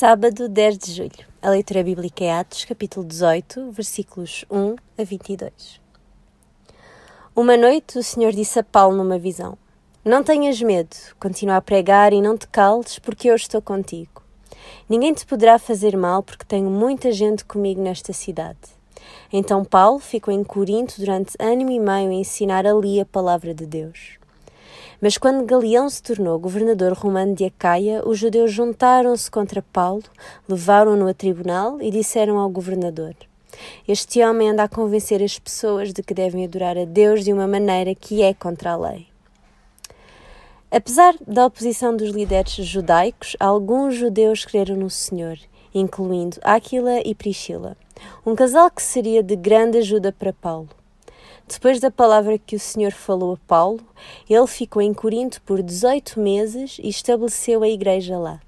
Sábado 10 de julho. A leitura bíblica é Atos, capítulo 18, versículos 1 a 22. Uma noite o Senhor disse a Paulo numa visão: Não tenhas medo, continua a pregar e não te cales, porque eu estou contigo. Ninguém te poderá fazer mal, porque tenho muita gente comigo nesta cidade. Então Paulo ficou em Corinto durante ano e meio a ensinar ali a palavra de Deus. Mas quando Galeão se tornou governador romano de Acaia, os judeus juntaram-se contra Paulo, levaram-no a tribunal e disseram ao governador: Este homem anda a convencer as pessoas de que devem adorar a Deus de uma maneira que é contra a lei. Apesar da oposição dos líderes judaicos, alguns judeus creram no Senhor, incluindo Áquila e Priscila, um casal que seria de grande ajuda para Paulo. Depois da palavra que o Senhor falou a Paulo, ele ficou em Corinto por 18 meses e estabeleceu a igreja lá.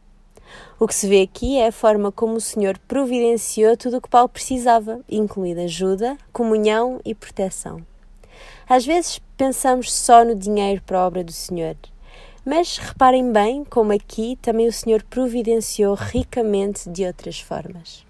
O que se vê aqui é a forma como o Senhor providenciou tudo o que Paulo precisava, incluindo ajuda, comunhão e proteção. Às vezes pensamos só no dinheiro para a obra do Senhor, mas reparem bem como aqui também o Senhor providenciou ricamente de outras formas.